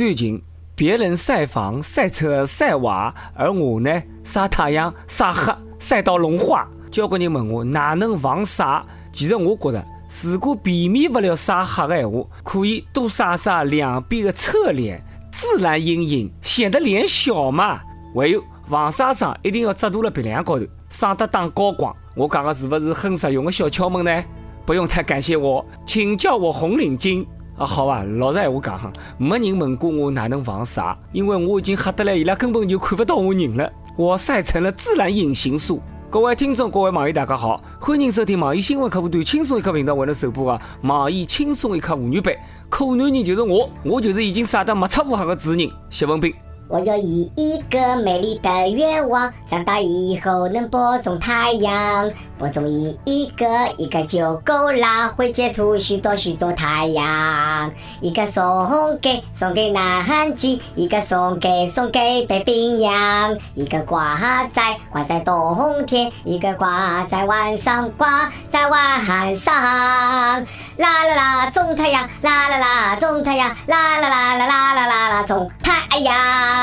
最近别人晒房、晒车、晒娃，而我呢晒太阳、晒黑、晒到融化。交关人问我哪能防晒？其实我觉得，如果避免不了晒黑的闲话，可以多晒晒两边的侧脸，自然阴影，显得脸小嘛。还有防晒霜一定要遮涂了鼻梁高头，省得当高光。我讲的是不是很实用的小窍门呢？不用太感谢我，请叫我红领巾啊！好吧，老实闲话讲哈，没人问过我哪能防晒，因为我已经黑得来，伊拉根本就看不到我人了。我晒成了自然隐形术。各位听众，各位网友，大家好，欢迎收听网易新闻客户端轻松一刻频道为您首播的网易轻松一刻妇女版。可男人就是我，我就是已经晒得没出乌黑的主人，谢文斌。我有一一个美丽的愿望，长大以后能播种太阳，播种一一个一个就够啦，会结出许多许多太阳。一个送给送给南韩鸡，一个送给送给北冰洋，一个挂在挂在冬天，一个挂在晚上挂在晚上。啦啦啦，种太阳，啦啦啦，种太阳，啦啦啦啦啦啦啦啦，种太阳。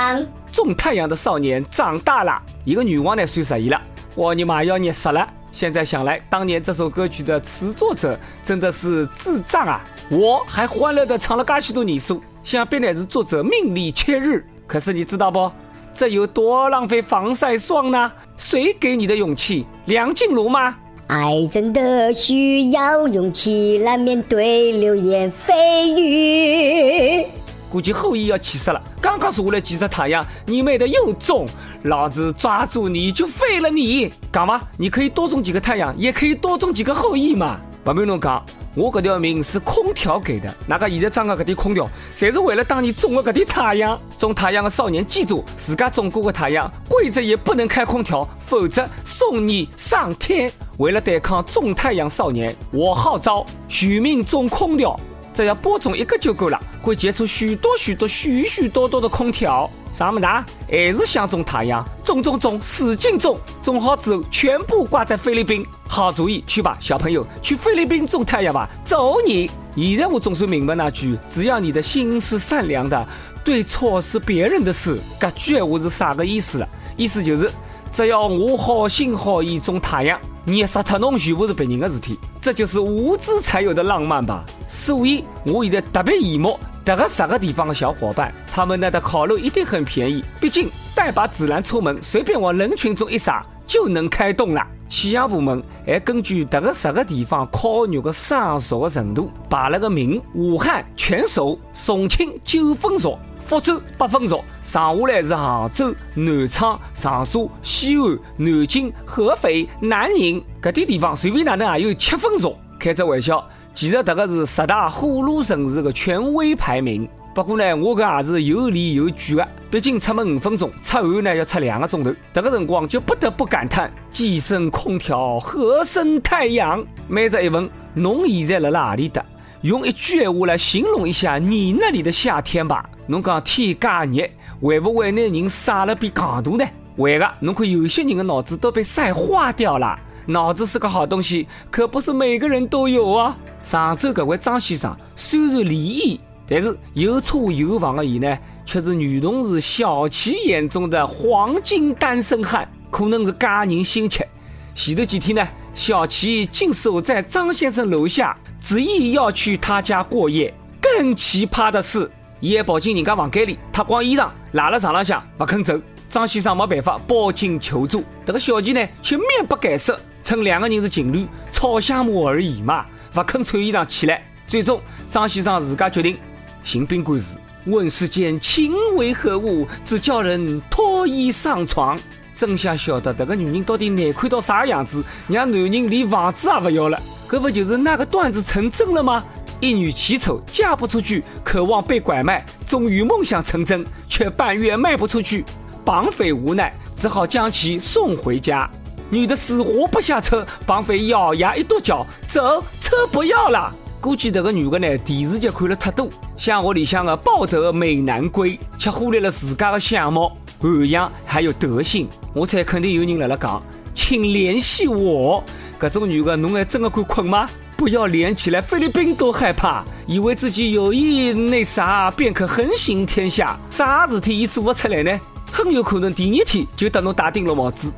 种太阳的少年长大了，一个女王呢，算十一了，我尼玛要热死了。现在想来，当年这首歌曲的词作者真的是智障啊！我还欢乐的唱了嘎许多年数，想必乃是作者命里缺日。可是你知道不？这有多浪费防晒霜呢？谁给你的勇气？梁静茹吗？爱真的需要勇气来面对流言蜚语。估计后羿要气死了！刚刚说来几只太阳，你妹的又中，老子抓住你就废了你！讲嘛，你可以多种几个太阳，也可以多种几个后羿嘛。不瞒侬讲，我这条命是空调给的，那个现在装的这点空调，侪是为了当年种的这点太阳。种太阳的少年，记住，自家种过的太阳，跪着也不能开空调，否则送你上天。为了对抗种太阳少年，我号召取命种空调。只要播种一个就够了，会结出许多许多、许许多多的空调。啥么大？还是想种太阳？种种种，使劲种！种好之后，全部挂在菲律宾。好主意，去吧，小朋友，去菲律宾种太阳吧！走你！现在我总算明白那句：只要你的心是善良的，对错是别人的事。这句话是啥个意思了？意思就是，只要我好心好意种太阳。你杀他弄全部是别人的事体，这就是无知才有的浪漫吧。所以我现在特别羡慕这个十个地方的小伙伴，他们那的烤肉一定很便宜。毕竟带把孜然出门，随便往人群中一撒就能开动了。气象部门还根据这个十个地方烤肉的生熟的程度，排了个名：武汉全熟，重庆九分熟。福州八分熟，上下来是杭州、南昌、长沙、西安、南京、合肥、南宁，搿点地方随便哪能也有七分熟。开只玩笑，其实这个是十大火炉城市的权威排名。不过呢，我搿也是有理有据的，毕竟出门五分钟，出汗呢要出两个钟头，这个辰光就不得不感叹：既生空调，何生太阳？每日一问，侬现在辣辣何里搭？用一句闲话来形容一下你那里的夏天吧。侬讲天加热，会不会拿人晒了变戆大呢？会个。侬看有些人的脑子都被晒化掉了。脑子是个好东西，可不是每个人都有啊。上周搿位张先生虽然离异，但是有车有房的伊呢，却是女同事小齐眼中的黄金单身汉。可能是家人心切，前头几天呢，小齐竟守在张先生楼下，执意要去他家过夜。更奇葩的是。伊还跑进人家房间里，脱光衣裳，赖了床浪向不肯走。张先生没办法报警求助，这个小齐呢却面不改色，称两个人是情侣，吵相骂而已嘛，不肯穿衣裳起来。最终，张先生自家决定行宾馆时，问世间情为何物，只叫人脱衣上床。真想晓得这个女人到底难看到啥样子，让男人连房子也不要了。这不就是那个段子成真了吗？一女奇丑嫁不出去，渴望被拐卖，终于梦想成真，却半月卖不出去，绑匪无奈只好将其送回家。女的死活不下车，绑匪咬牙一跺脚，走，车不要了。估计这个女的呢，电视剧看了太多，像我里向的抱得美男归，却忽略了自家的相貌、涵养还有德性。我猜肯定有人来了讲，请联系我。搿种女的，侬还真的敢困吗？不要连起来菲律宾都害怕，以为自己有意那啥便可横行天下，啥事体伊做不出来呢？很有可能第二天就得侬打定了帽子，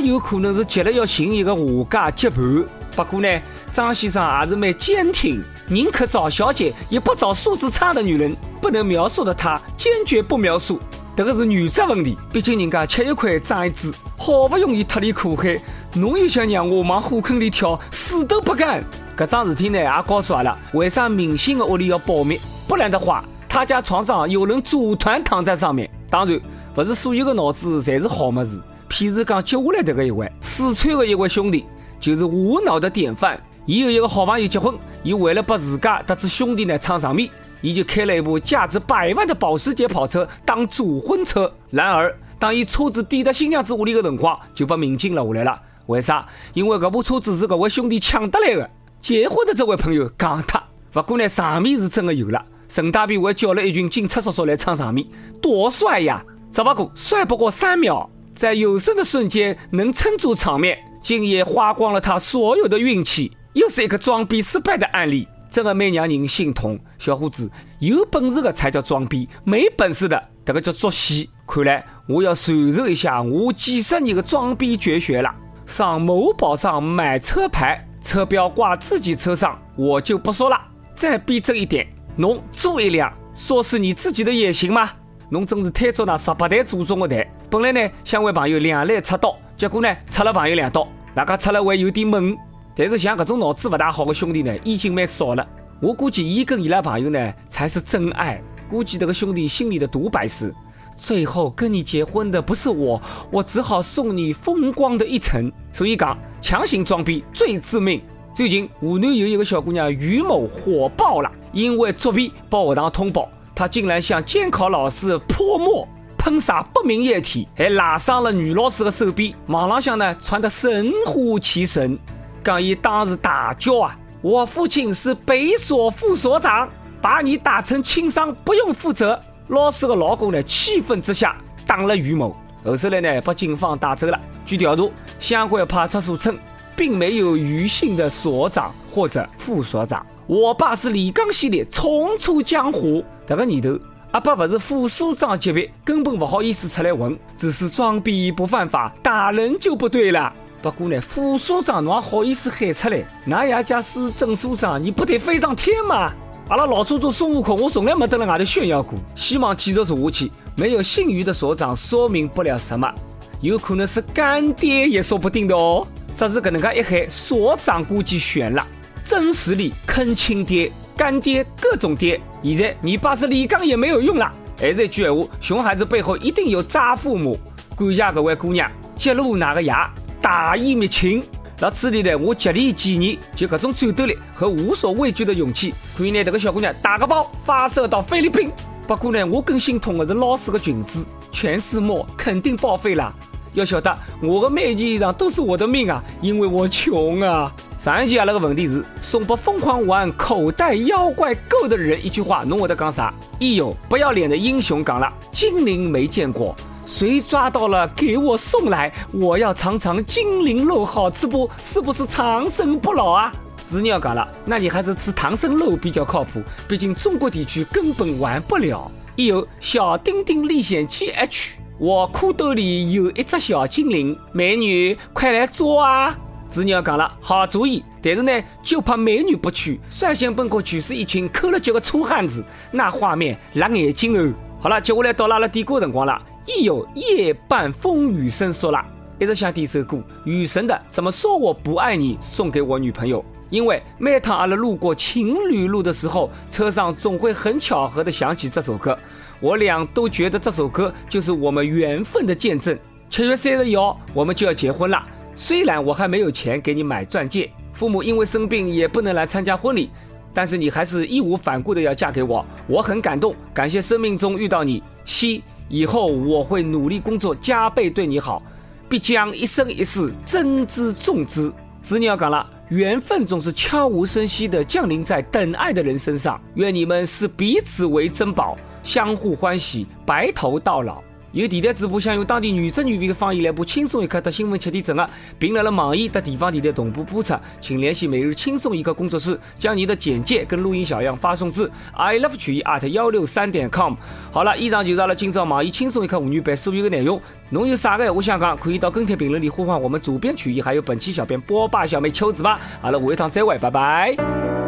也有可能是急了要寻一个下家接盘。不过呢，张先生还是蛮坚挺，宁可找小姐，也不找素质差的女人。不能描述的他，坚决不描述。这个是原则问题，毕竟人家吃一块长一智，好不容易脱离苦海，侬又想让我往火坑里跳，死都不干。这桩事体呢，也告诉阿拉，为啥明星的屋里要保密？不然的话，他家床上有人组团躺在上面。当然，不是所有的脑子侪是好么子。譬如讲接下来这个一位四川的一位兄弟，就是无脑的典范。伊有一个好朋友结婚，伊为了把自家得知兄弟呢撑场面。伊就开了一部价值百万的保时捷跑车当主婚车，然而当伊车子抵达新娘子屋里的辰光，就被民警拦下来了。为啥？因为这部车子是搿位兄弟抢得来的。结婚的这位朋友讲他，不过呢，场面是真的有了。陈大斌还叫了一群警察叔叔来撑场面，多帅呀！只不过帅不过三秒，在有生的瞬间能撑住场面，竟也花光了他所有的运气，又是一个装逼失败的案例。真的蛮让人心痛，小伙子，有本事的才叫装逼，没本事的这个叫作戏。看来我要传授一下我几十年的装逼绝学了。上某宝上买车牌，车标挂自己车上，我就不说了。再逼真一点，侬租一辆，说是你自己的也行吗？侬真是推出那十八台祖宗的台。本来呢想为朋友两肋插刀，结果呢插了朋友两刀，大家插了还有点闷。但是像这种脑子不大好的兄弟呢，已经蛮少了。我估计伊跟伊拉朋友呢才是真爱。估计这个兄弟心里的独白是：最后跟你结婚的不是我，我只好送你风光的一程。所以讲，强行装逼最致命。最近湖南有一个小姑娘于某火爆了，因为作弊报学堂通报，她竟然向监考老师泼墨喷洒不明液体，还拉伤了女老师的手臂。网浪向呢传得神乎其神。刚一当时大叫啊！我父亲是北所副所长，把你打成轻伤不用负责。老师的老公呢，气愤之下打了于某，后头来呢被警方带走了。据调查，相关派出所称，并没有于姓的所长或者副所长。我爸是李刚系列，重出江湖。这个年头，阿爸不是副所长级别，根本不好意思出来混，只是装逼不犯法，打人就不对了。不过呢，副所长侬也好意思喊出来？那也假是正所长，你不得飞上天吗？阿拉老祖宗孙悟空，我从来没在外头炫耀过。希望继续做下去。没有姓于的所长，说明不了什么，有可能是干爹也说不定的哦。只是搿能介一喊，所长估计悬了。真实力坑亲爹、干爹各种爹。现在你爸是李刚也没有用了。还是一句闲话，熊孩子背后一定有渣父母。感谢各位姑娘揭露哪个牙。大义灭亲，那此地呢，我极力建议，就各种战斗力和无所畏惧的勇气，可以拿，这个小姑娘打个包发射到菲律宾。不过呢，我更心痛的是老师的裙子，全是墨，肯定报废了。要晓得，我的每件衣裳都是我的命啊，因为我穷啊。上一集阿拉个问题是送给疯狂玩口袋妖怪够的人一句话，侬会得讲啥？一有不要脸的英雄讲了，精灵没见过。谁抓到了给我送来，我要尝尝精灵肉好吃不？是不是长生不老啊？子鸟讲了，那你还是吃唐僧肉比较靠谱，毕竟中国地区根本玩不了。一有小丁丁历险记 H，我裤兜里有一只小精灵，美女快来捉啊！子鸟讲了，好主意，但是呢，就怕美女不去，率先奔过去是一群抠了脚的粗汉子，那画面辣眼睛哦。好了，接下来到了阿拉点歌辰光了。一有夜半风雨声说了，一直想点首歌，雨神的怎么说我不爱你，送给我女朋友。因为每趟阿拉路过情侣路的时候，车上总会很巧合的想起这首歌，我俩都觉得这首歌就是我们缘分的见证。七月三十一号我们就要结婚了，虽然我还没有钱给你买钻戒，父母因为生病也不能来参加婚礼，但是你还是义无反顾的要嫁给我，我很感动，感谢生命中遇到你，希。以后我会努力工作，加倍对你好，必将一生一世珍之重之。子女要讲了，缘分总是悄无声息地降临在等爱的人身上。愿你们视彼此为珍宝，相互欢喜，白头到老。有电台主播想用当地原汁原味的方言来播《轻松一刻》的新闻七点整啊，并来了网易和地方电台同步播出，请联系每日轻松一刻工作室，将你的简介跟录音小样发送至 i love 曲艺 at 幺六三点 com。好了，以上就是阿拉今朝网易轻松一刻妇女版所有的内容。侬有啥个闲话想讲，可以到跟帖评论里呼唤我们主编曲艺，还有本期小编波霸小妹秋子吧。好了，下一趟再会，拜拜。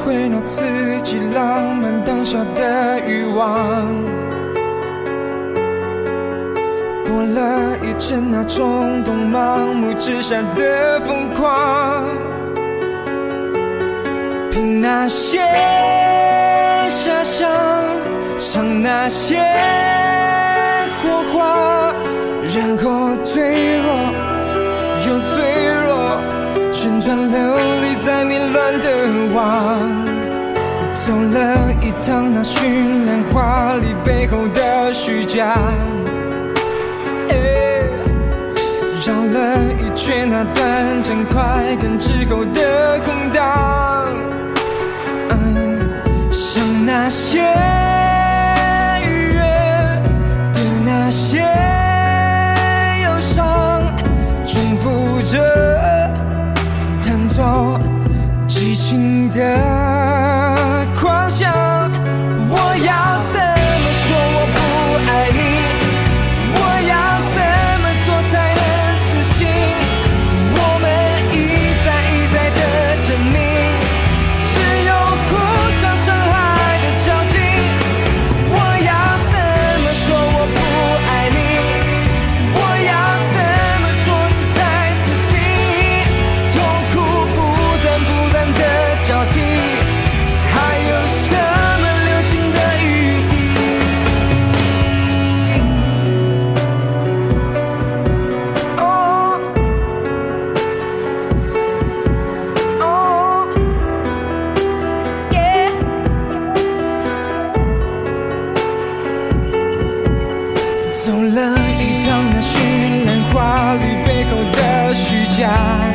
了一回那刺激浪漫当下的欲望，过了一阵那冲动盲目之下的疯狂，凭那些遐想，尝那些火花，然后坠落又脆弱，旋转了的。走了一趟那绚烂华丽背后的虚假，绕了一圈那短暂快感之后的空荡，像那些的